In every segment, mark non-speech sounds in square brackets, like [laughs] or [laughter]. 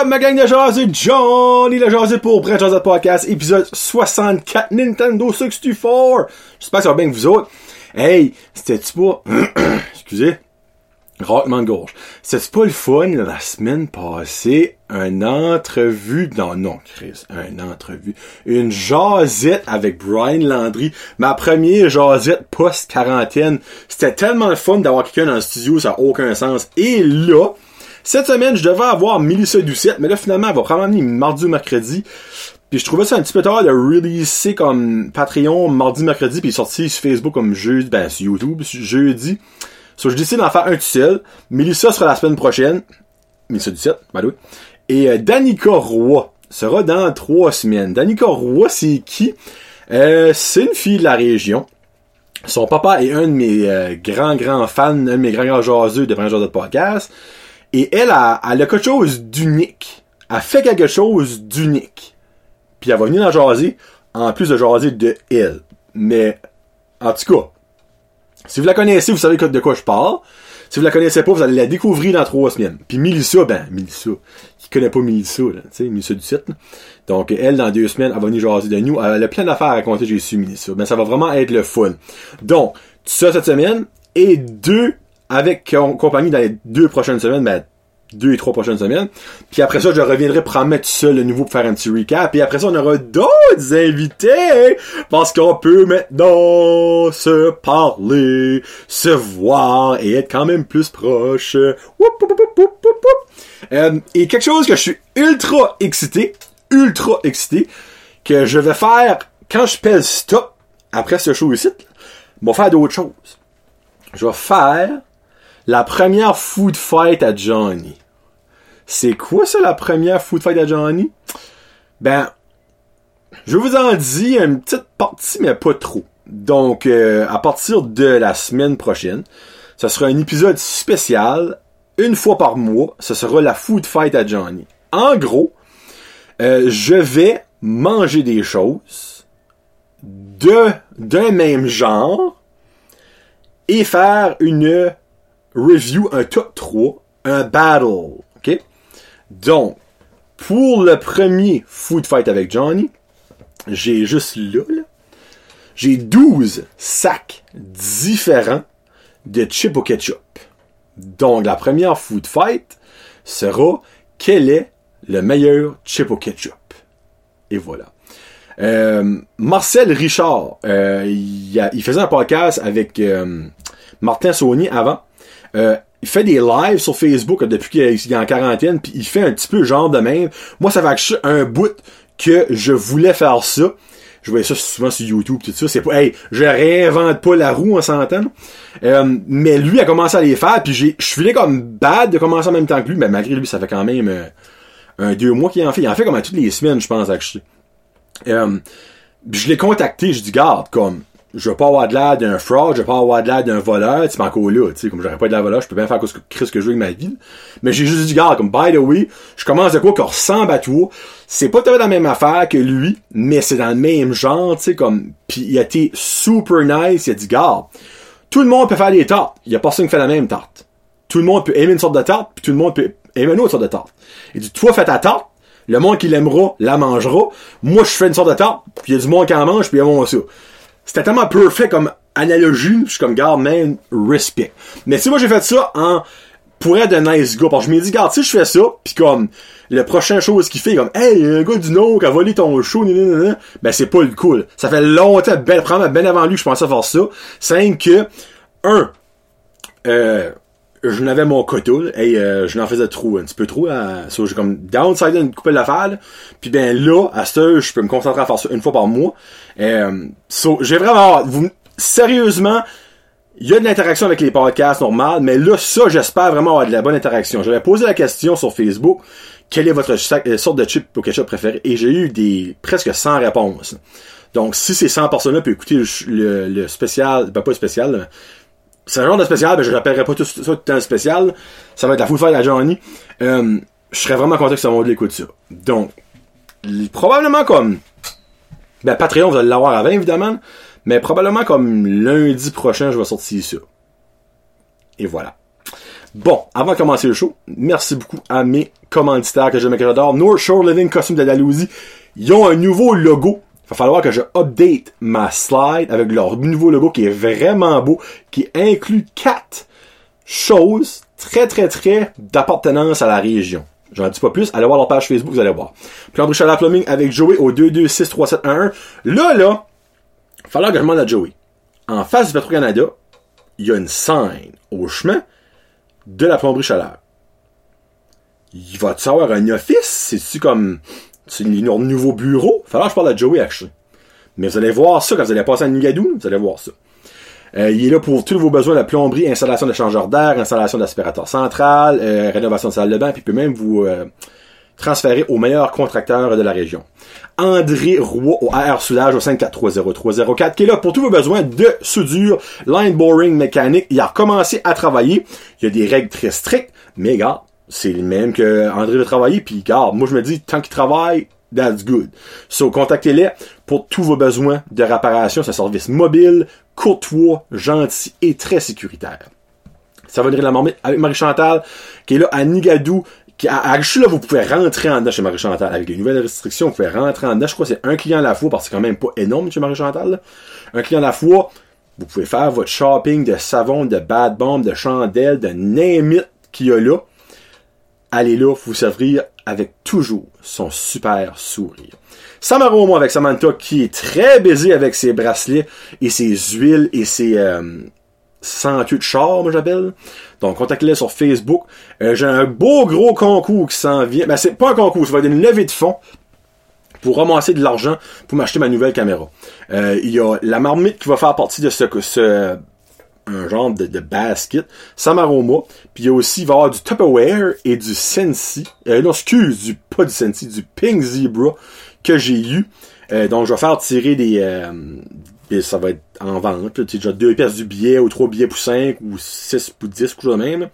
up, ma gang de jaseux? Johnny le jaseux pour Brett Jazz Podcast, épisode 64 Nintendo 64. J'espère que ça va bien que vous autres. Hey, c'était-tu pas... [clears throat] Excusez. Raclement de gorge. C'était pas le fun la semaine passée? Un entrevue... Non, non, Chris. Un entrevue. Une jasette avec Brian Landry. Ma première jasette post-quarantaine. C'était tellement le fun d'avoir quelqu'un dans le studio, ça n'a aucun sens. Et là... Cette semaine, je devais avoir Melissa Doucette, mais là, finalement, elle va probablement venir mardi ou mercredi. Puis je trouvais ça un petit peu tard de releaser comme Patreon mardi, mercredi, puis sorti sur Facebook comme jeudi, ben sur YouTube, jeudi. So, je décide d'en faire un tout seul. Melissa sera la semaine prochaine. Melissa Doucette, by the. Et euh, Danica Roy sera dans trois semaines. Danica Roy, c'est qui? Euh, c'est une fille de la région. Son papa est un de mes euh, grands, grands fans, un de mes grands, grands jaseux de Brand de podcast. Et elle a, elle a quelque chose d'unique. Elle fait quelque chose d'unique. Puis elle va venir en jaser, en plus de jaser de elle. Mais, en tout cas, si vous la connaissez, vous savez de quoi je parle. Si vous la connaissez pas, vous allez la découvrir dans trois semaines. Puis Melissa, ben, Melissa, qui connaît pas Melissa, là, tu sais, Melissa du site. Donc, elle, dans deux semaines, elle va venir jaser de nous. Elle a plein d'affaires à raconter, j'ai su Melissa. Ben, ça va vraiment être le fun. Donc, ça cette semaine, et deux avec compagnie dans les deux prochaines semaines, ben, deux et trois prochaines semaines. Puis après ça, je reviendrai pour en mettre ça le nouveau pour faire un petit recap. Et après ça, on aura d'autres invités. Parce qu'on peut maintenant se parler, se voir et être quand même plus proche. Euh, et quelque chose que je suis ultra excité, ultra excité, que je vais faire quand je pèse stop après ce show ici. Je vais faire d'autres choses. Je vais faire la première food fight à Johnny. C'est quoi ça, la première food fight à Johnny? Ben, je vous en dis une petite partie, mais pas trop. Donc, euh, à partir de la semaine prochaine, ce sera un épisode spécial, une fois par mois, ce sera la food fight à Johnny. En gros, euh, je vais manger des choses de d'un même genre et faire une review, un top 3, un battle. OK? Donc, pour le premier Food Fight avec Johnny, j'ai juste là, j'ai 12 sacs différents de chip au ketchup. Donc, la première Food Fight sera quel est le meilleur chip ketchup? Et voilà. Euh, Marcel Richard, euh, il, faisait un podcast avec euh, Martin Saunier avant. Euh, il fait des lives sur Facebook depuis qu'il est en quarantaine, puis il fait un petit peu genre de même. Moi, ça fait un bout que je voulais faire ça. Je voyais ça souvent sur YouTube, tout ça. C'est pas, hey, je réinvente pas la roue, on s'entend. Euh, mais lui a commencé à les faire, puis j'ai, je suis comme bad de commencer en même temps que lui, mais malgré lui, ça fait quand même euh, un deux mois qu'il en fait. Il en fait comme à toutes les semaines, je pense, à euh, je l'ai contacté, je dis garde, comme je veux pas avoir de l'air d'un fraud, je veux pas avoir de l'air d'un voleur, tu encore là, tu sais, comme j'aurais pas de la voleur, je peux bien faire ce que je veux avec ma vie. Mais j'ai juste dit, gars, comme, by the way, je commence de quoi qui ressemble à toi. C'est pas tout la même affaire que lui, mais c'est dans le même genre, tu sais, comme, pis il a été super nice, il a dit, gars, tout le monde peut faire des tartes. Il y a personne qui fait la même tarte. Tout le monde peut aimer une sorte de tarte, puis tout le monde peut aimer une autre sorte de tarte. Il dit, toi, fais ta tarte, le monde qui l'aimera, la mangera. Moi, je fais une sorte de tarte, puis il y a du monde qui en mange, puis il y a ça c'était tellement parfait comme analogie, je suis comme, garde, man, respect. Mais si moi j'ai fait ça en, pour être un nice gars, parce que je me dis, garde, si je fais ça, pis comme, le prochain chose qu'il fait, comme, hey, un gars du nom qui a volé ton show, ben c'est pas le cool. Ça fait longtemps, ben, prendre ben avant lui, je pensais faire ça. C'est que, un, euh, je n'avais mon quota, et euh, je n'en faisais trop, un petit peu trop. Là, so, j'ai comme downside une coupe l'affaire. Puis ben là, à ce je peux me concentrer à faire ça une fois par mois. Euh, so, j'ai vraiment vous sérieusement, il y a de l'interaction avec les podcasts normales, mais là, ça, j'espère vraiment avoir de la bonne interaction. J'avais posé la question sur Facebook, quelle est votre euh, sorte de chip au ketchup préféré? Et j'ai eu des presque 100 réponses. Donc, si ces 100 personnes-là peuvent écouter le, le, spécial, ben pas le spécial, c'est un genre de spécial, mais je rappellerai pas tout ça tout un spécial. Ça va être la food fight à Johnny. Euh, je serais vraiment content que ça monde l'écoute ça. Donc, probablement comme, ben Patreon, vous allez l'avoir avant, évidemment. Mais probablement comme lundi prochain, je vais sortir ça. Et voilà. Bon, avant de commencer le show, merci beaucoup à mes commanditaires que j'aime et que j'adore. North Shore Living Costume de Dalhousie. Ils ont un nouveau logo. Va falloir que je update ma slide avec leur nouveau logo qui est vraiment beau, qui inclut quatre choses très très très d'appartenance à la région. J'en dis pas plus, allez voir leur page Facebook, vous allez voir. Plomberie Chaleur Plumbing avec Joey au 2263711. Là, là, il va falloir que je demande à Joey. En face du Petro-Canada, il y a une scène au chemin de la plomberie chaleur. Il va-tu avoir un office? C'est-tu comme, c'est leur nouveau bureau? Falloir que je parle à Joey, actually. Mais vous allez voir ça quand vous allez passer à Nigadou, vous allez voir ça. Euh, il est là pour tous vos besoins de plomberie, installation de changeur d'air, installation d'aspirateur central, euh, rénovation de salle de bain, puis peut même vous euh, transférer aux meilleurs contracteurs de la région. André Roy au AR Soudage au 5430304 qui est là pour tous vos besoins de soudure, line boring mécanique. Il a recommencé à travailler. Il y a des règles très strictes, mais gars, c'est le même que André veut travailler. Puis gars, moi je me dis, tant qu'il travaille, that's good. So, contactez-les pour tous vos besoins de réparation. C'est un service mobile, courtois, gentil et très sécuritaire. Ça va venir la marmite avec Marie-Chantal, qui est là à Nigadou, à, à là, vous pouvez rentrer en dedans chez Marie-Chantal. Avec les nouvelles restrictions, vous pouvez rentrer en dedans. Je crois que c'est un client à la fois, parce que c'est quand même pas énorme chez Marie-Chantal. Un client à la fois, vous pouvez faire votre shopping de savon, de bad bomb, de chandelles, de name it qu'il y a là. Allez là, vous servir avec toujours son super sourire. Samaromo avec Samantha qui est très baisé avec ses bracelets et ses huiles et ses euh, senteux de char, moi j'appelle. Donc contactez-les sur Facebook. Euh, J'ai un beau gros concours qui s'en vient. Ben c'est pas un concours, ça va être une levée de fonds pour ramasser de l'argent pour m'acheter ma nouvelle caméra. Euh, il y a la marmite qui va faire partie de ce, ce un genre de, basket, Samaroma, puis il y a aussi, va du Tupperware et du Sensi, euh, non, excuse, du, pas du Sensi, du Pink Zebra que j'ai eu. Euh, donc, je vais faire tirer des, euh, et ça va être en vente, tu déjà deux pièces du billet, ou trois billets pour 5, ou 6 pour 10, quelque chose de même.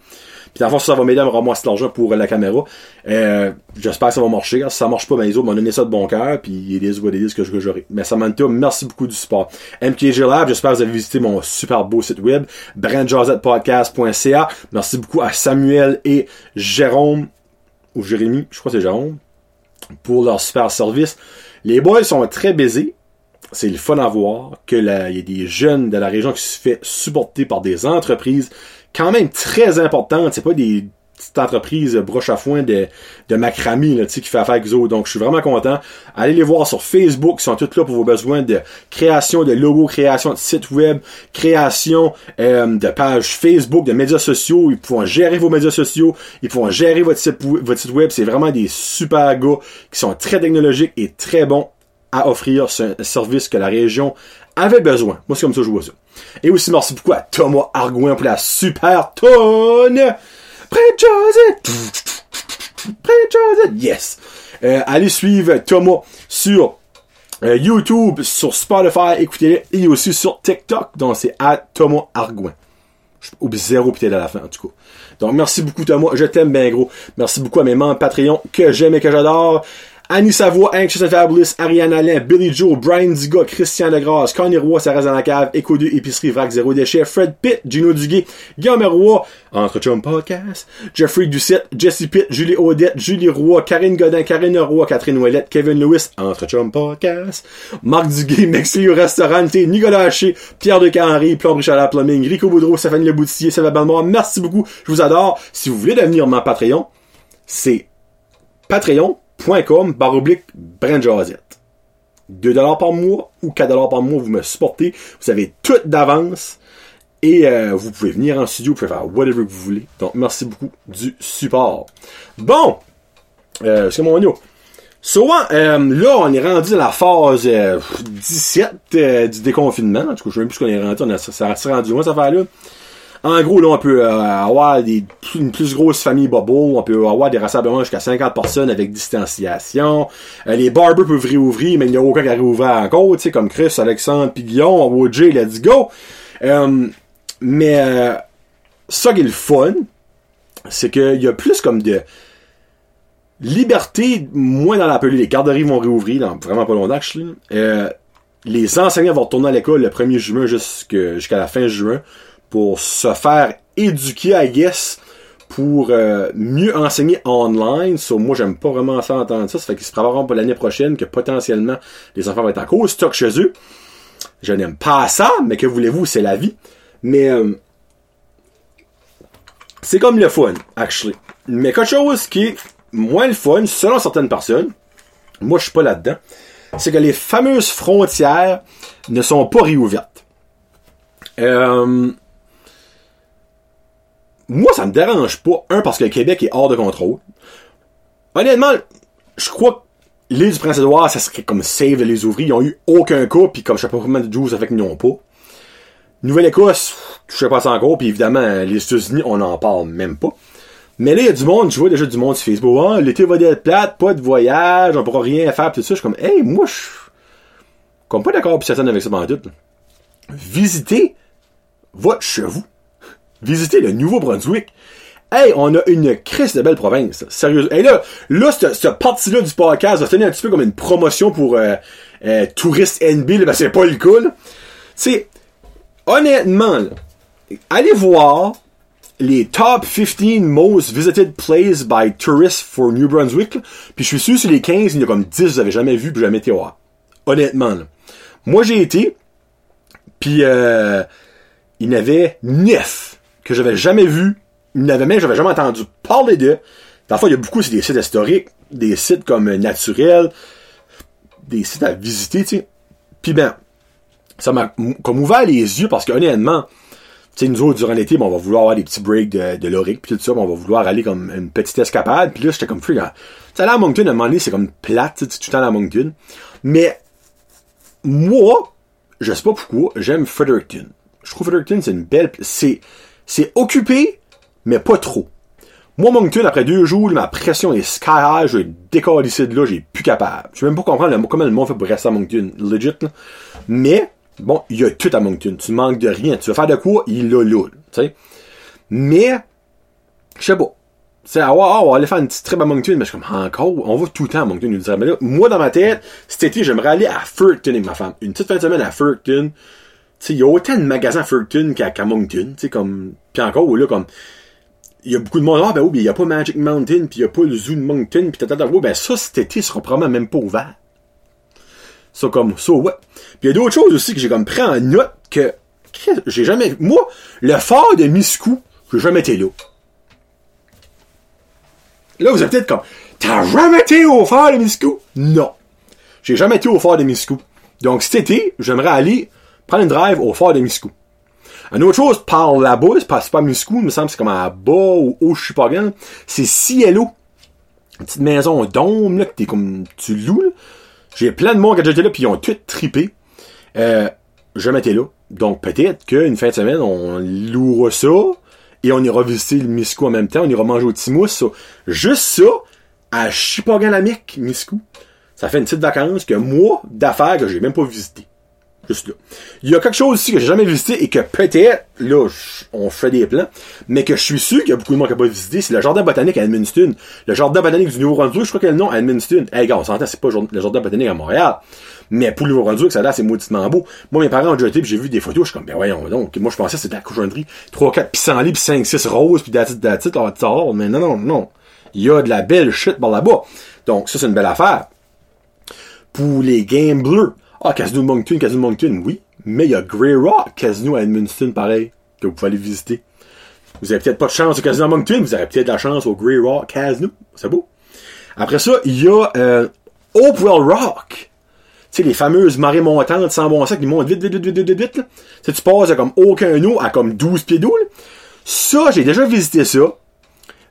Puis fond, ça va m'aider à me ramasser l'argent pour la caméra. Euh, J'espère que ça va marcher. Si ça marche pas, ben les autres m'ont donné ça de bon cœur, puis il est what it is que j'aurai. Mais Samantha, merci beaucoup du support. MKG Lab, j'espère que vous avez visité mon super beau site web, brandjazetpodcast.ca. Merci beaucoup à Samuel et Jérôme, ou Jérémy, je crois que c'est Jérôme, pour leur super service. Les boys sont très baisés. C'est le fun à voir que il y a des jeunes de la région qui se fait supporter par des entreprises quand même très importante. C'est pas des petites entreprises broche à foin de, de macramé là, qui fait affaire avec eux. Donc, je suis vraiment content. Allez les voir sur Facebook. Ils sont tous là pour vos besoins de création de logos, création de sites web, création euh, de pages Facebook, de médias sociaux. Ils pourront gérer vos médias sociaux. Ils pourront gérer votre site, votre site web. C'est vraiment des super gars qui sont très technologiques et très bons à offrir ce service que la région avait besoin. Moi, c'est comme ça que je vois ça. Et aussi, merci beaucoup à Thomas Argouin pour la super tonne. Yes! Euh, allez suivre Thomas sur euh, YouTube, sur Spotify, écoutez-le, et aussi sur TikTok, donc c'est à Thomas Argouin. Je zéro peut-être à la fin, en tout cas. Donc, merci beaucoup, Thomas. Je t'aime bien gros. Merci beaucoup à mes membres Patreon que j'aime et que j'adore. Annie Savoie, Anxious and Fabulous, Ariane Alain, Billy Joe, Brian Diga, Christian Legrasse, Connie Roy, Sarah dans la cave, Echo 2, Épicerie, Vrac, Zéro Déchet, Fred Pitt, Gino Duguay, Guillaume Roy, Entre Chum Podcast, Jeffrey Doucette, Jesse Pitt, Julie Odette, Julie Roy, Karine Godin, Karine Roy, Catherine Ouellette, Kevin Lewis, Entre Chum Podcast, Marc Duguay, [laughs] Mexi au restaurant, Nicolas Haché, Pierre de Canry, Plomb Richard Plumbing, Rico Boudreau, Stéphanie Le Boutier, Sylvain Balmore, merci beaucoup, je vous adore. Si vous voulez devenir mon Patreon, c'est Patreon .com baroblique Brand 2 par mois ou 4 par mois, vous me supportez. Vous avez tout d'avance. Et euh, vous pouvez venir en studio, vous pouvez faire whatever que vous voulez. Donc, merci beaucoup du support. Bon! Euh, c'est mon audio. Souvent, euh, là, on est rendu à la phase 17 du déconfinement. En tout cas, je sais même plus qu'on est rendu. On a, ça, ça rendu loin, cette affaire-là? En gros, là, on peut euh, avoir une plus grosse famille bubble, on peut avoir des rassemblements jusqu'à 50 personnes avec distanciation. Euh, les barbers peuvent réouvrir, mais il n'y a aucun qui a réouvert encore, tu sais, comme Chris, Alexandre, puis Guillaume, OJ, let's go. Euh, mais ça qui est le fun, c'est qu'il y a plus comme de liberté, moins dans la. Les garderies vont réouvrir dans vraiment pas longtemps, les enseignants vont retourner à l'école le 1er juin jusqu'à la fin juin pour se faire éduquer, I guess, pour euh, mieux enseigner online. So, moi, j'aime pas vraiment ça entendre ça. Ça fait qu'ils se prépareront pour l'année prochaine que potentiellement les enfants vont être en cause stock chez eux. Je n'aime pas ça, mais que voulez-vous, c'est la vie. Mais euh, c'est comme le fun, actually. Mais quelque chose qui est moins le fun, selon certaines personnes, moi je suis pas là-dedans, c'est que les fameuses frontières ne sont pas réouvertes. Euh, moi, ça me dérange pas. Un, parce que le Québec est hors de contrôle. Honnêtement, je crois que l'île du Prince-Édouard, ça serait comme save les ouvriers. Ils ont eu aucun cas, puis comme je sais pas comment de 12 avec qu'ils n'ont pas. Nouvelle-Écosse, je sais pas ça encore, puis évidemment, les États-Unis, on n'en parle même pas. Mais là, il y a du monde, je vois déjà du monde sur Facebook. Ah, l'été va être plate, pas de voyage, on pourra rien faire, tout ça. Je suis comme, hey, moi, je suis comme pas d'accord pour certaines avec ça dans doute. Visitez votre chez vous. Visitez le Nouveau-Brunswick. Hey, on a une crise de belle province. Sérieux. Et là, là, cette, partie-là du podcast va tenir un petit peu comme une promotion pour euh, euh, touristes NB, ben c'est pas le cas, là. C'est, honnêtement, allez voir les top 15 most visited places by tourists for New Brunswick, puis je suis sûr sur les 15, il y a comme 10 vous avez jamais vu, puis jamais été voir. Honnêtement. Moi, j'ai été, puis euh, il y en avait 9 que j'avais jamais vu, avait même, j'avais jamais entendu parler d'eux. Parfois, il y a beaucoup, c'est des sites historiques, des sites comme naturels, des sites à visiter, tu sais. Puis ben, ça m'a comme ouvert les yeux parce que honnêtement, tu sais, nous autres, durant l'été, on va vouloir avoir des petits breaks de, de l'oric puis tout ça, on va vouloir aller comme une petite escapade, puis là, j'étais comme fou, tu sais, à Moncton, à un moment donné, c'est comme plate, tu tout le temps à Moncton. Mais, moi, je sais pas pourquoi, j'aime Fredericton. Je trouve Fredericton, c'est une belle, c'est, c'est occupé, mais pas trop. Moi, Moncton, après deux jours, ma pression est sky high, je décolle ici de là, j'ai plus capable. Je sais même pas comprendre comment le monde fait pour rester à Moncton, legit, là. Mais, bon, il y a tout à Moncton. Tu manques de rien. Tu veux faire de quoi? Il l'a là, tu sais. Mais, je sais pas. C'est, ah, ouais, on va aller faire une petite trip à Moncton, mais je suis comme, encore, on va tout le temps à Moncton, il dirait, mais là, moi, dans ma tête, cet été, j'aimerais aller à Fredericton avec ma femme. Une petite fin de semaine à Fredericton. Il y a autant de magasins à qu'à, Moncton, tu comme, pis encore, là, comme, il y a beaucoup de monde, ah, ben il y a pas Magic Mountain, puis il y a pas le Zoo de Moncton, pis tata, ben ça, cet été, sera probablement même pas ouvert. Ça, comme, ça, ouais. Puis il y a d'autres choses aussi que j'ai comme pris en note que, j'ai jamais, moi, le fort de Miscou, j'ai jamais été là. Là, vous êtes peut-être comme, t'as jamais été au fort de Miscou? Non. J'ai jamais été au fort de Miscou. Donc, cet été, j'aimerais aller prendre une drive au fort de Miscou. Une autre chose, par là-bas, c'est pas, pas Miscou, il me semble, c'est comme à bas ou je pas bien. C'est Cielo. Une petite maison dôme, là, que t'es comme, tu loues. J'ai plein de monde qui j'étais là, puis ils ont tout trippé. Euh, jamais été là. Donc, peut-être qu'une fin de semaine, on louera ça, et on ira visiter le Miscou en même temps, on ira manger au Timous. Juste ça, à Chipaganamic, Miscou. Ça fait une petite vacance que moi, d'affaires que j'ai même pas visité. Juste là. Il y a quelque chose aussi que j'ai jamais visité et que peut-être, là, on fait des plans, mais que je suis sûr qu'il y a beaucoup de monde qui n'a pas visité, c'est le jardin botanique à Edmundston. Le jardin botanique du Nouveau-Brunswick, je crois qu'il y a le nom à Edmundston. Hey, gars, on s'entend, c'est pas le jardin botanique à Montréal. Mais pour le Nouveau-Brunswick, ça a l'air, c'est mauditement beau. Moi, mes parents ont déjà été j'ai vu des photos, je suis comme, ben voyons donc. Moi, je pensais que c'était la cochonnerie. 3, 4 pissenlits pis 5, 6 roses pis d'attitude, d'attitude, là, mais non, non, non. Il y a de la belle shit par là-bas. Donc, ça, c'est une belle affaire. Pour les gamblers, ah, Casino de Moncton, Casino de Moncton, oui. Mais il y a Grey Rock Casino à Edmundston, pareil, que vous pouvez aller visiter. Vous avez peut-être pas de chance au Casino de Moncton, vous aurez peut-être la chance au Grey Rock Casino. C'est beau. Après ça, il y a euh, Hopewell Rock. Tu sais, les fameuses marées montantes sans bon sens qui montent vite, vite, vite, vite, vite, vite. Tu, tu passes à comme aucun eau à comme 12 pieds d'eau. Ça, j'ai déjà visité ça.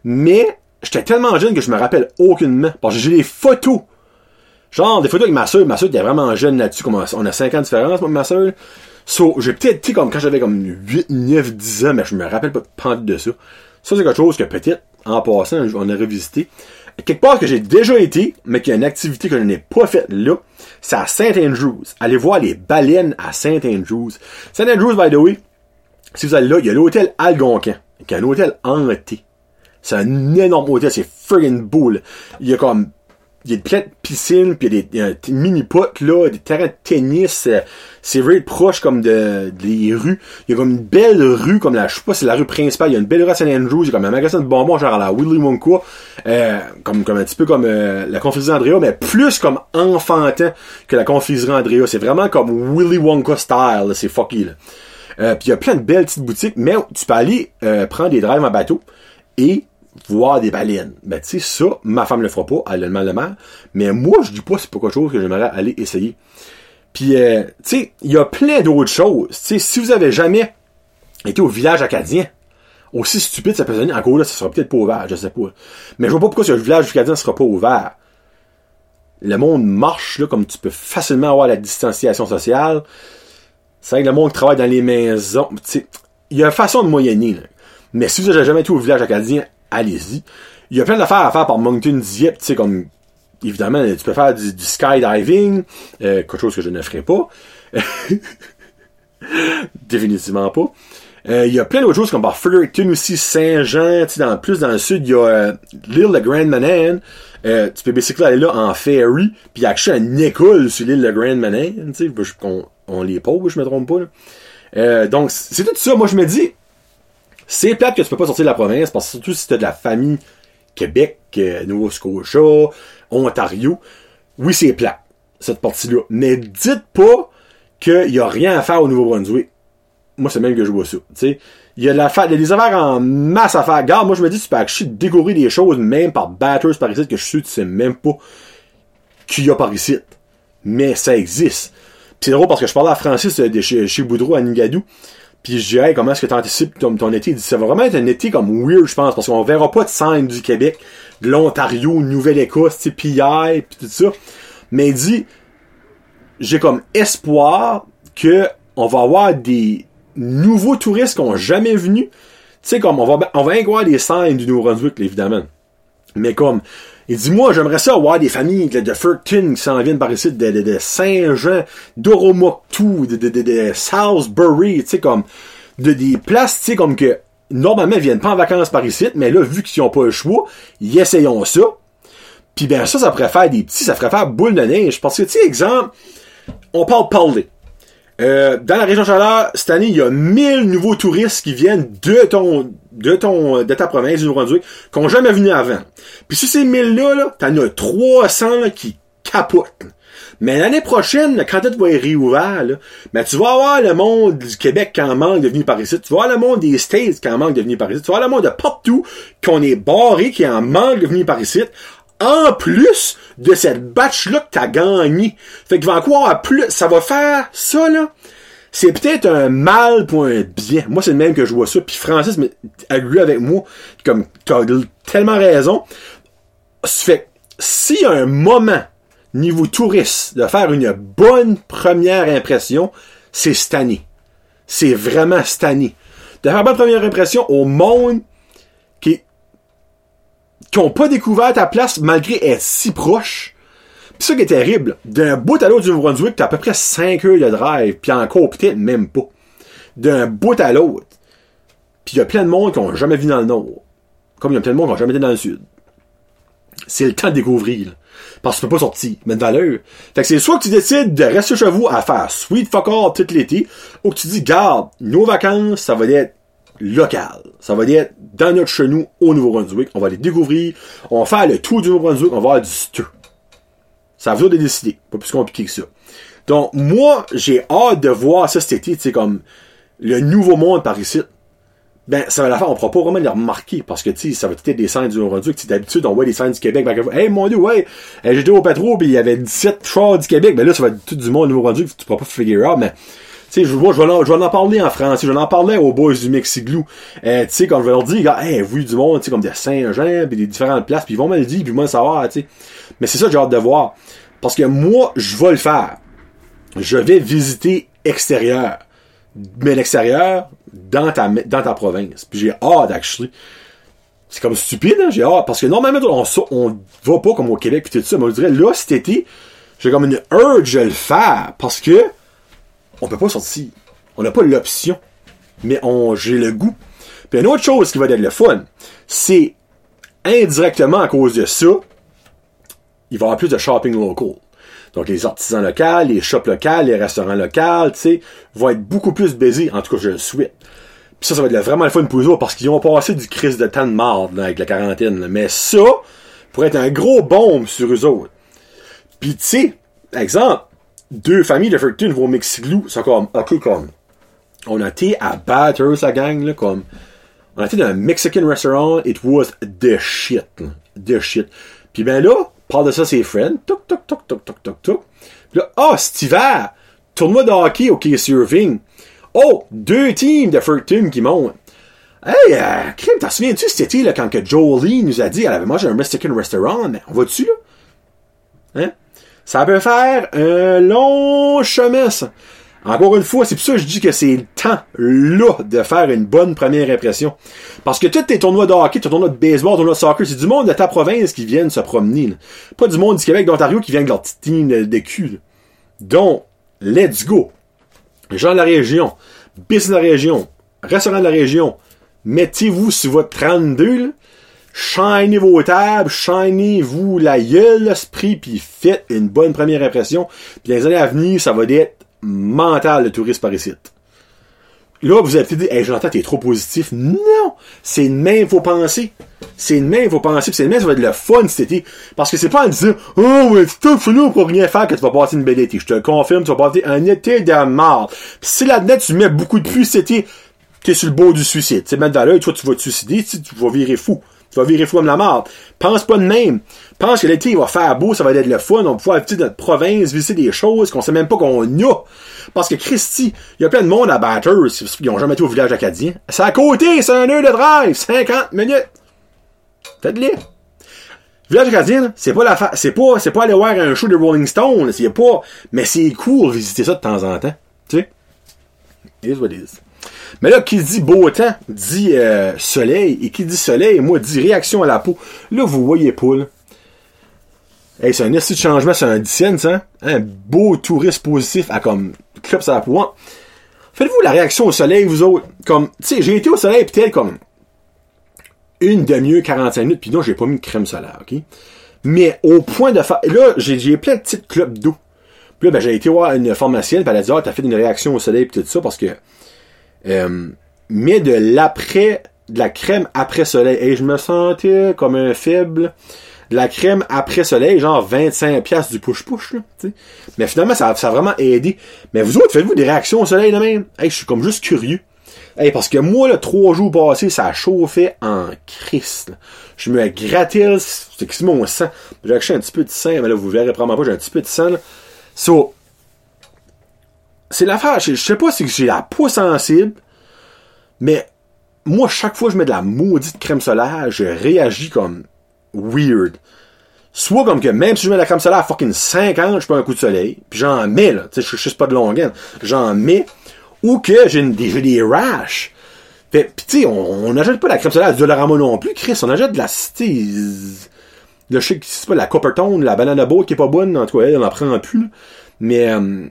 Mais j'étais tellement jeune que je me rappelle aucunement. Parce que j'ai des photos Genre, des photos avec ma soeur, ma soeur était vraiment jeune là-dessus, on a 5 ans de différence, moi, ma soeur. So, j'ai peut-être été comme quand j'avais comme 8, 9, 10 ans, mais je me rappelle pas de ça. Ça, c'est quelque chose que peut-être, en passant, on a revisité. Quelque part que j'ai déjà été, mais qu'il y a une activité que je n'ai pas faite là, c'est à Saint Andrews. Allez voir les baleines à Saint Andrews. Saint Andrews, by the way, si vous allez là, il y a l'hôtel Algonquin, qui est un hôtel hanté. C'est un énorme hôtel, c'est friggin' beau. Il y a comme il y a plein de piscines, puis il y a a des mini-potes, là, des terrains de tennis. euh, c'est vrai proche comme de, des rues. Il y a comme une belle rue, comme la, je sais pas, c'est la rue principale. Il y a une belle rue à St. Andrews. Il y a comme un magasin de bonbons, genre à la Willy Wonka. Euh, comme, comme un petit peu comme euh, la confiserie Andrea, mais plus comme enfantin que la confiserie Andrea. C'est vraiment comme Willy Wonka style. C'est fucky, là. Euh, puis il y a plein de belles petites boutiques, mais tu peux aller euh, prendre des drives en bateau et voir des baleines. Ben tu sais, ça, ma femme le fera pas, elle a le mal de mer. Mais moi, je dis pas c'est pas quelque chose que j'aimerais aller essayer. Puis euh, tu sais, il y a plein d'autres choses. Tu sais, si vous avez jamais été au village acadien, aussi stupide ça peut sonner, encore là, ça sera peut-être pas ouvert, je sais pas. Mais je vois pas pourquoi ce village acadien sera pas ouvert. Le monde marche là comme tu peux facilement avoir la distanciation sociale. C'est vrai que le monde travaille dans les maisons, tu sais, il y a une façon de moyenner. Mais si vous n'avez jamais été au village acadien, allez-y. Il y a plein d'affaires à faire par Moncton Dieppe, tu sais, comme, évidemment, tu peux faire du, skydiving, euh, quelque chose que je ne ferai pas. [laughs] Définitivement pas. Euh, il y a plein d'autres choses comme par Fredericton aussi, Saint-Jean, tu sais, dans, plus dans le sud, il y a euh, l'île de Grand Manan. Tu peux basically aller là en ferry, puis il y a acheté une école sur l'île de Grand Manan, tu sais, je- qu'on on les pose, je me trompe pas. donc, c'est tout ça. Moi, je me dis, c'est plate que tu peux pas sortir de la province, parce que surtout si t'as de la famille Québec, euh, Nouveau-Scotia, Ontario, oui, c'est plate, cette partie-là. Mais dites pas qu'il y a rien à faire au Nouveau-Brunswick. Moi, c'est même que je vois ça. tu. Il y a de la fa- des affaires en masse à faire. Regarde, moi, je me dis, tu peux actually découvrir des choses, même par batters par ici, que je suis sûr que tu sais même pas qu'il y a par ici. Mais ça existe. C'est drôle parce que je parlais à Francis euh, de chez Boudreau à Nigadou. Puis je dis, comment est-ce que tu anticipes ton, été? Il dit, ça va vraiment être un été comme weird, je pense, parce qu'on verra pas de scène du Québec, de l'Ontario, Nouvelle-Écosse, tu puis tout ça. Mais il dit, j'ai comme espoir que on va avoir des nouveaux touristes qui ont jamais venu. Tu sais, comme, on va, on va avoir des scènes du Nouveau-Brunswick, évidemment. Mais comme, il dit, moi, j'aimerais ça avoir des familles de, de Fredericton qui s'en viennent par ici, de, Saint-Jean, d'Oromoctou, de, Salisbury, tu sais, comme, de des places, tu sais, comme que, normalement, ils viennent pas en vacances par ici, mais là, vu qu'ils ont pas le choix, ils essayons ça. Puis ben ça, ça pourrait faire des petits, ça ferait faire boule de neige. Parce que, tu sais, exemple, on parle parler. Euh, dans la région Chaleur, cette année, il y a 1000 nouveaux touristes qui viennent de ton, de ton, de ta province, du Nouveau-Brunswick, qui n'ont jamais venu avant. Puis sur ces 1000-là, là, t'en as 300 là, qui capotent. Mais l'année prochaine, quand tu vas être réouvert, là, ben, tu vas avoir le monde du Québec qui en manque de venir par ici. Tu vas avoir le monde des States qui en manque de venir par ici. Tu vas avoir le monde de partout qu'on est barré, qui en manque de venir par ici. En plus de cette batch-là que t'as gagné. Fait qu'il va encore plus. Ça va faire ça, là. C'est peut-être un mal pour un bien. Moi, c'est le même que je vois ça. Puis Francis a lu avec moi. Comme, t'as tellement raison. Fait a un moment, niveau touriste, de faire une bonne première impression, c'est cette. C'est vraiment cette année. De faire une bonne première impression au monde ont pas découvert ta place malgré être si proche. Pis ça qui est terrible, d'un bout à l'autre du Nouveau-Brunswick, t'as à peu près 5 heures de drive, puis encore peut-être même pas. D'un bout à l'autre. Puis il y a plein de monde qui ont jamais vu dans le nord. Comme il y a plein de monde qui ont jamais été dans le sud. C'est le temps de découvrir. Parce que tu peux pas sortir, mettre de valeur. Fait que c'est soit que tu décides de rester chez vous à faire sweet fuck all tout l'été, ou que tu dis, garde, nos vacances, ça va être local. Ça va être dans notre chenou au Nouveau-Brunswick. On va les découvrir. On va faire le tour du Nouveau-Brunswick. On va avoir du stuff. Ça vous de décider. Pas plus compliqué que ça. Donc, moi, j'ai hâte de voir ça cet été, tu sais, comme le nouveau monde par ici. Ben, ça va la faire, on pourra pas vraiment les remarquer, parce que, tu sais, ça va être des scènes du Nouveau-Brunswick. D'habitude, on voit des scènes du Québec. Ben, hey, mon dieu, ouais, j'étais au patrouille, puis il y avait 17 chars du Québec. Ben là, ça va être tout du monde du Nouveau-Brunswick, tu pourras pas figure out, mais tu sais, je, je vais, je vais en parler en français, je vais en parler aux boys du Mexiglou. Euh, tu sais, quand je vais leur dire, hey, vu du monde, tu sais, comme des Saint-Jean, puis des différentes places, puis ils vont me le dire, puis ils vont le savoir, tu sais. Mais c'est ça que j'ai hâte de voir. Parce que moi, je vais le faire. Je vais visiter extérieur. Mais l'extérieur, dans ta, dans ta province. Puis j'ai hâte, actually. C'est comme stupide, hein? j'ai hâte. Parce que normalement, on, on va pas comme au Québec, puis tout ça. Mais je dirais, là, cet été, j'ai comme une urge de le faire. Parce que, on peut pas sortir. On n'a pas l'option. Mais on, j'ai le goût. Puis une autre chose qui va être le fun, c'est indirectement à cause de ça, il va y avoir plus de shopping local. Donc, les artisans locaux, les shops locaux, les restaurants locaux, tu sais, vont être beaucoup plus baisés. En tout cas, je le souhaite. Puis ça, ça va être vraiment le fun pour eux parce qu'ils ont passé du crise de temps de marde avec la quarantaine. Mais ça pourrait être un gros bombe sur eux autres. Puis tu sais, exemple, deux familles de Fredericton vont mixer glue. C'est comme, ok, comme, on a été à Batters, la gang, là, comme, on a été dans un Mexican restaurant, it was the shit, là. the shit. Puis ben là, parle de ça ses friends, toc, toc, toc, toc, toc, toc, toc. Puis là, ah, cet hiver, tournoi de hockey au KC Irving. Oh, deux teams de Fredericton qui montent. Hey, euh, crime, t'en souviens-tu cet été, là, quand que Jolie nous a dit, elle avait mangé un Mexican restaurant, mais on va-tu, là? Hein? Ça peut faire un long chemin, ça. Encore une fois, c'est pour ça que je dis que c'est le temps, là, de faire une bonne première impression. Parce que tous tes tournois de hockey, tes tournois de baseball, tournois de soccer, c'est du monde de ta province qui viennent se promener, là. Pas du monde du Québec, d'Ontario qui vient avec leur petite team de, cul, là. Donc, let's go. Gens de la région, business de la région, restaurant de la région, mettez-vous sur votre 32, là. Shinez vos tables, shinez vous la gueule, l'esprit, puis faites une bonne première impression. Puis les années à venir, ça va être mental le tourisme par ici. Là, vous avez peut-être dit, hey, Jonathan, t'es trop positif. Non! C'est une même, faut penser. C'est une même, faut penser. Puis c'est une même, ça va être le fun cet été. Parce que c'est pas en disant, oh, mais c'est tout fini pour rien faire que tu vas passer une belle été. Je te confirme, tu vas passer un été de mort. Puis si là-dedans, tu mets beaucoup de pluie cet été, t'es sur le beau du suicide. Sais, mettre dans l'œil, toi, tu vas te suicider, tu vas virer fou. Tu vas virer fou la mort. Pense pas de même. Pense que l'été, il va faire beau, ça va être le fun, on va pouvoir visiter notre province, visiter des choses qu'on sait même pas qu'on a. Parce que Christy, il y a plein de monde à Batters, ils ont jamais été au village acadien. C'est à côté, c'est un heure de drive, 50 minutes. Faites-le. Village acadien, c'est pas la fa- c'est pas, c'est pas aller voir un show de Rolling Stone, c'est pas, mais c'est cool visiter ça de temps en temps. Tu sais? It is what it is. Mais là, qui dit beau temps, dit euh, soleil, et qui dit soleil, moi, dit réaction à la peau. Là, vous voyez pas, là. Hey, c'est un esti de changement sur un 10 cents, hein? Un beau touriste positif à comme club sur la peau. Faites-vous la réaction au soleil, vous autres? Comme, tu sais, j'ai été au soleil peut-être comme une demi-heure, 45 minutes, puis non, j'ai pas mis de crème solaire, ok? Mais au point de faire... Là, j'ai plein de petites clubs d'eau. Puis là, ben, j'ai été voir une pharmacienne, puis elle a dit, ah, t'as fait une réaction au soleil, puis tout ça, parce que... Euh, mais de l'après... De la crème après soleil. Et je me sentais comme un faible. De la crème après soleil, genre 25 pièces du push-push. Mais finalement, ça, ça a vraiment aidé. Mais vous autres, faites-vous des réactions au soleil, de même? Hey, je suis comme juste curieux. Hey, parce que moi, là, trois jours passés, ça a chauffé en Christ. Je me grattais, c'est mon sang. J'ai acheté un petit peu de sang, mais là, vous verrez probablement pas, j'ai un petit peu de sang, là. So, c'est l'affaire, je, sais pas si j'ai la peau sensible, mais moi, chaque fois que je mets de la maudite crème solaire, je réagis comme weird. Soit comme que même si je mets de la crème solaire à fucking 50, je prends un coup de soleil, puis j'en mets, là, tu sais, je suis pas de longueur, j'en mets, ou que j'ai des, des rash. Fait, pis tu sais, on n'achète pas de la crème solaire du Dollarama non plus, Chris, on achète de la, le je sais que c'est pas la Coppertone, la banana boat qui est pas bonne, en tout cas, elle, on en prend plus, là. Mais, euh,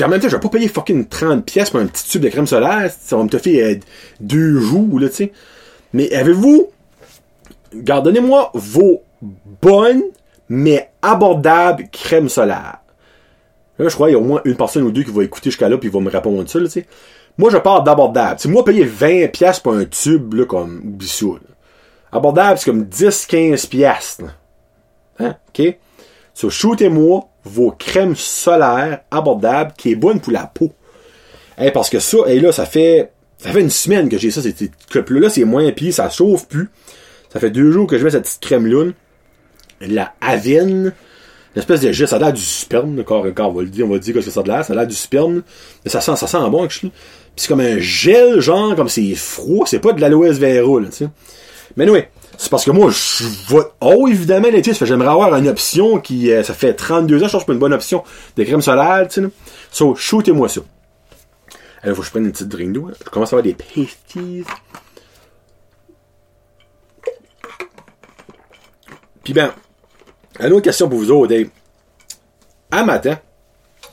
puis en même temps, je vais pas payer fucking 30 pièces pour un petit tube de crème solaire. Ça va me te faire euh, deux jours, là, tu sais. Mais avez-vous... Gardonnez-moi vos bonnes, mais abordables crèmes solaires. Là, je crois qu'il y a au moins une personne ou deux qui va écouter jusqu'à là puis va me répondre ça, tu sais. Moi, je parle d'abordable. Sais, moi, payer 20 pièces pour un tube, là, comme, là. Abordable, c'est comme 10-15 pièces, Hein? OK? So, shootez-moi vos crèmes solaires abordables qui est bonne pour la peau. Hey, parce que ça, hey, là, ça fait, ça fait une semaine que j'ai ça, là c'est moins pire, ça chauffe plus. Ça fait deux jours que je mets cette petite crème-là. La Avine. Une espèce de gel, ça a l'air du sperme, encore, encore, on va le dire, on va dire que ça a l'air, ça a l'air du sperme. Mais ça sent, ça bon, actually. Puis c'est comme un gel, genre, comme c'est froid, c'est pas de l'aloès vera, là, tu. Mais oui, c'est parce que moi, je vais, oh, évidemment, ça fait que j'aimerais avoir une option qui, euh, ça fait 32 ans, je pense que c'est une bonne option de crème solaire, tu sais. So, shootez-moi ça. Il faut que je prenne une petite drink d'eau. hein. Je commence à avoir des pasties. Puis ben, une autre question pour vous autres, Dave. À matin,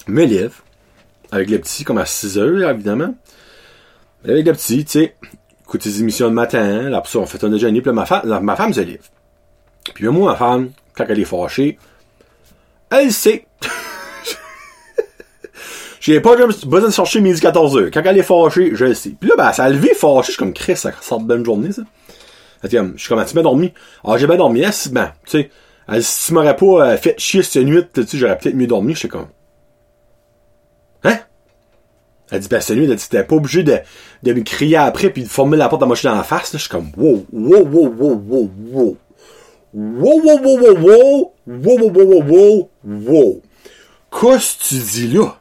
me lève, avec le petit, comme à 6 heures, évidemment. Avec le petit, tu sais, écoute les émissions de matin, là, pour ça, on fait un déjeuner, puis là, ma femme, là, ma femme se lève. Puis moi, ma femme, quand elle est fâchée. Elle sait. [laughs] J'ai pas besoin de chercher midi 14h. Quand elle est fâchée, je le sais. Puis là, ben, ça a levé fâchée. Comme, Chris, ça sort de bonne journée, ça. Je suis comme, tu m'as dormi? Ah, j'ai bien dormi. Elle ben, tu sais, si tu m'aurais pas euh, fait chier cette nuit, tu sais, j'aurais peut-être mieux dormi. Je suis comme, hein? Elle dit, ben, c'est lui, elle dit, t'es pas obligé de, de me crier après puis de former la porte à moi, dans la face, là. Je suis comme, wow, wow, wow, wow, wow, wow. Wow, wow, wow, wow, wow. Wow, wow, wow, wow, wow, Qu'est-ce que tu dis là?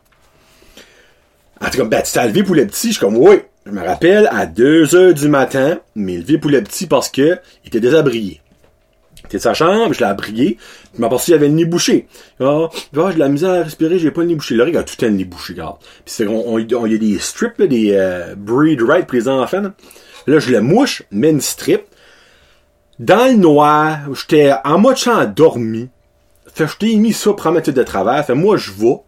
Elle dit comme, ben, tu t'es levé pour le petit. Je suis comme, oui. Je me rappelle, à 2 heures du matin, mais levé pour le petit parce que il était désabrié. De sa chambre, je l'ai abrié. Je m'aperçu qu'il avait le nez bouché. Ah, oh, j'ai la misère à respirer, j'ai pas le nez bouché. Le gars tout le nez bouché, regarde. Puis c'est, on, il y a des strips, là, des euh, breed right pour les enfants. Là. là, je le mouche, mets une strip. Dans le noir, j'étais en mode champ endormi. Fait je t'ai mis ça pour de travers. Fait moi, je vais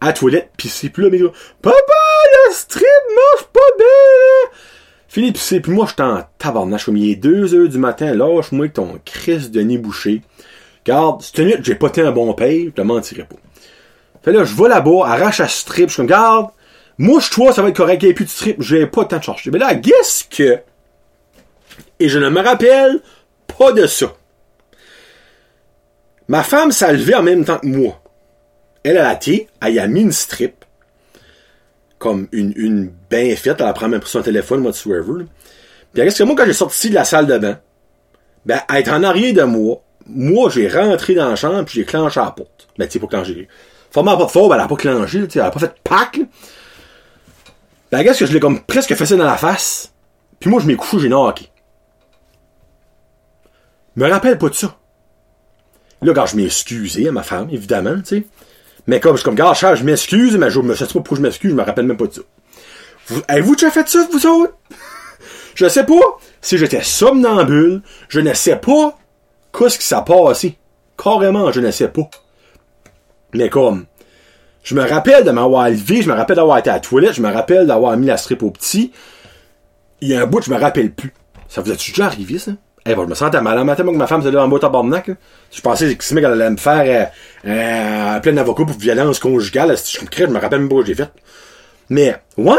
à la toilette, pis c'est plus là, mais Papa, le strip marche pas bien! Philippe, c'est puis moi, j'étais en tabarnache, comme il est 2 heures du matin, lâche-moi ton Christ de nez bouché. Garde, cette nuit, j'ai pas un bon paye, je te mentirais pas. Fait là, je vais là-bas, arrache à strip, je suis comme, garde, mouche-toi, ça va être correct, il n'y plus de strip, j'ai pas le temps de chercher. Mais là, qu'est-ce que, et je ne me rappelle pas de ça. Ma femme s'est levée en même temps que moi. Elle, a été, elle a mis une strip, comme une, une bien faite, elle pris même pour son téléphone, whatsoever. Puis qu'est-ce que moi, quand j'ai sorti de la salle de bain, ben, est en arrière de moi. Moi, j'ai rentré dans la chambre, puis j'ai clenché la porte. Ben, tu sais, pour clencher. Format pas de fort, ben, elle a pas clenché, tu elle a pas fait pack, Ben, qu'est-ce que je l'ai comme presque ça dans la face? Puis moi, je m'ai couché, j'ai knocké. Me rappelle pas de ça. Là, quand je m'ai excusé à ma femme, évidemment, tu sais. Mais comme je suis comme, gars, je m'excuse, mais je me sais pas pourquoi je m'excuse, je me rappelle même pas de ça. Avez-vous déjà fait ça, vous autres? [laughs] je sais pas si j'étais somnambule, je ne sais pas qu'est-ce qui s'est passé. Carrément, je ne sais pas. Mais comme, je me rappelle de m'avoir levé, je me rappelle d'avoir été à la toilette, je me rappelle d'avoir mis la strip au petit. Il y a un bout, je me rappelle plus. Ça vous est déjà arrivé, ça? Eh ben, je me sentais mal à matin, moi, que ma femme se lève en mot tabarnak, Je pensais que elle allait me faire, euh, euh, plein d'avocats pour violence conjugale. Je me je me rappelle même pas ce que j'ai fait. Mais, ouais!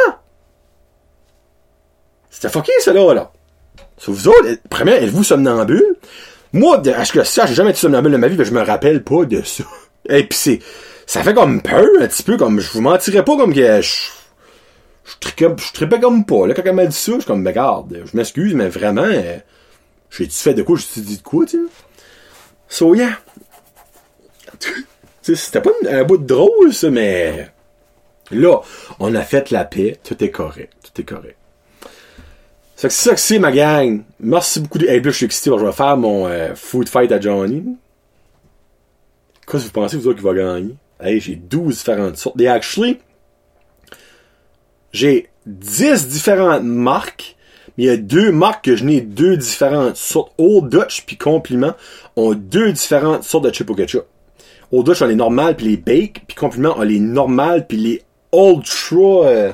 C'était fucké, ça, là. Sur vous autres, première, êtes-vous somnambule? Moi, à ce que ça, j'ai jamais été somnambule de ma vie, mais je me rappelle pas de ça. [laughs] Et puis c'est, ça fait comme peur, un petit peu, comme, je vous mentirais pas comme que je, je, je pas comme pas, là, quand elle m'a dit ça, je suis comme, ben, regarde, je m'excuse, mais vraiment, euh, j'ai-tu fait de quoi? J'ai-tu dit de quoi, tu sais? So, yeah. C'était pas un bout de drôle, ça, mais... Là, on a fait la paix. Tout est correct. Tout est correct. C'est ça que c'est, ma gang. Merci beaucoup. De... Hey, je suis excité. Je vais faire mon euh, food fight à Johnny. Qu'est-ce que vous pensez, vous autres, qui va gagner? Hey, j'ai 12 différentes sortes. Et actually, j'ai 10 différentes marques il y a deux marques que je n'ai deux différentes sortes. Old Dutch puis Compliment ont deux différentes sortes de chip au ketchup. Old Dutch a les normales puis les bake, puis Compliment a les normales puis les ultra euh,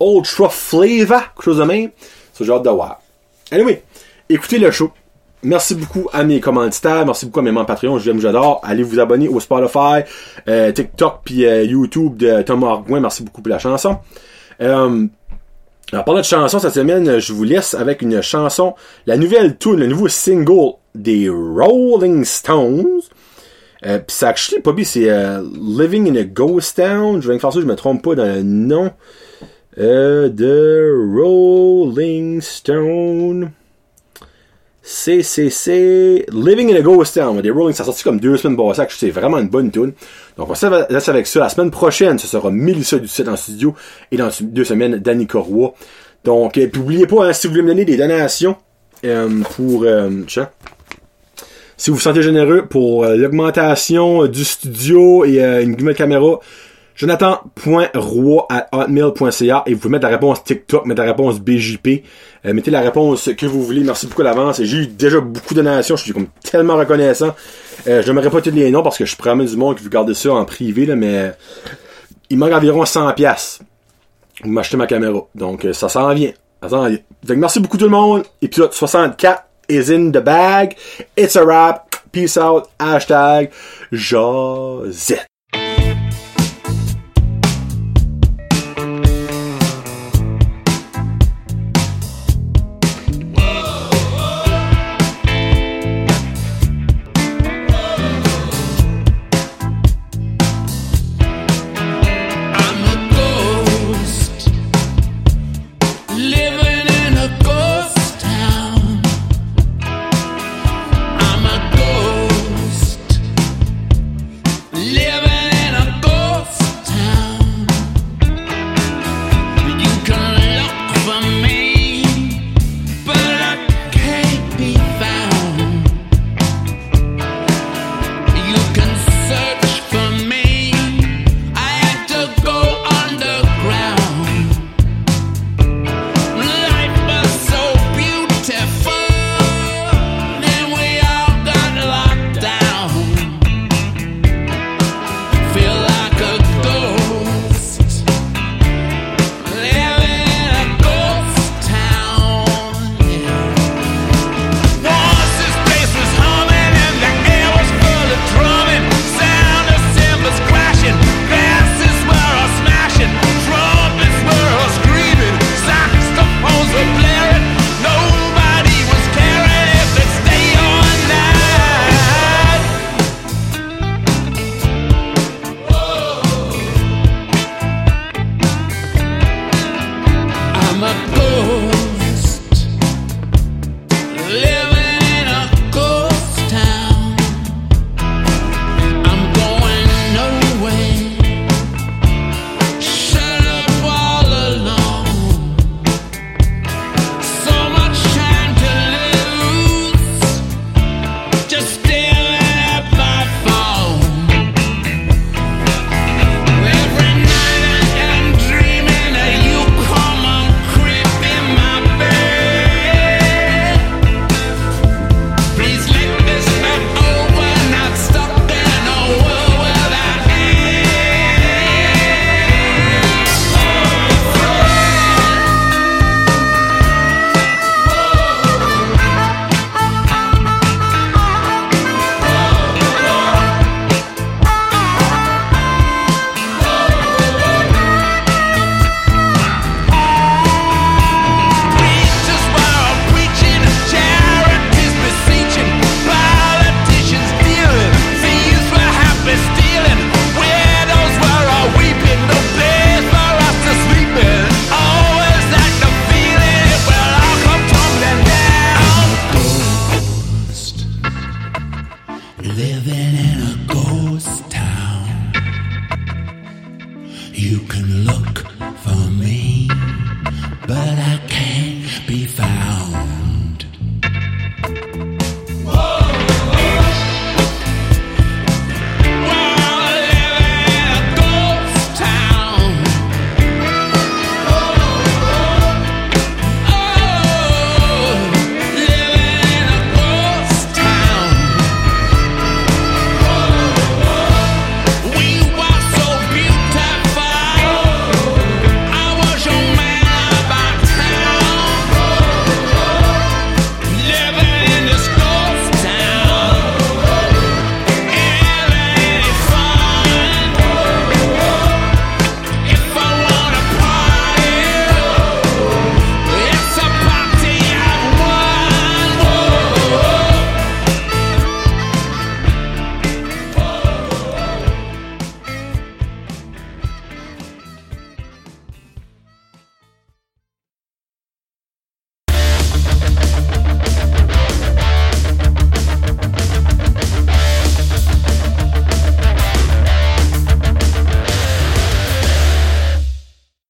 ultra flavor, quelque chose de même. C'est genre de voir. Anyway, écoutez le show. Merci beaucoup à mes commanditaires, merci beaucoup à mes membres Patreon, j'aime, j'adore. Allez vous abonner au Spotify, euh, TikTok puis euh, YouTube de Thomas Arguin. Merci beaucoup pour la chanson. Euh, alors, parlant de chanson, cette semaine, je vous laisse avec une chanson, la nouvelle tune, le nouveau single des Rolling Stones. Euh, pis ça, actually, pas c'est euh, Living in a Ghost Town. Je vais faire ça, je me trompe pas dans le nom. Euh, de Rolling Stone. CCC Living in a Ghost Town. Des Rolling, ça a sorti comme deux semaines passées. C'est vraiment une bonne tune. Donc on va laisser avec ça. La semaine prochaine, ce sera Melissa du site en studio et dans deux semaines, Danny Corroy. Donc, euh, puis n'oubliez pas, hein, si vous voulez me donner des donations euh, pour euh, si vous vous sentez généreux pour l'augmentation du studio et une nouvelle caméra, jonathan.roi.hotmail.ca et vous pouvez mettre la réponse TikTok, mettre la réponse BJP, euh, mettez la réponse que vous voulez. Merci beaucoup à l'avance. J'ai eu déjà beaucoup de donations, je suis comme tellement reconnaissant. Euh, je n'aimerais pas tous les noms parce que je promets du monde qui vous garder ça en privé, là, mais il manque environ 100 pièces pour m'acheter ma caméra. Donc euh, ça s'en vient. Ça s'en vient. Donc merci beaucoup tout le monde. Épisode 64 is in the bag. It's a wrap. Peace out. Hashtag Josette.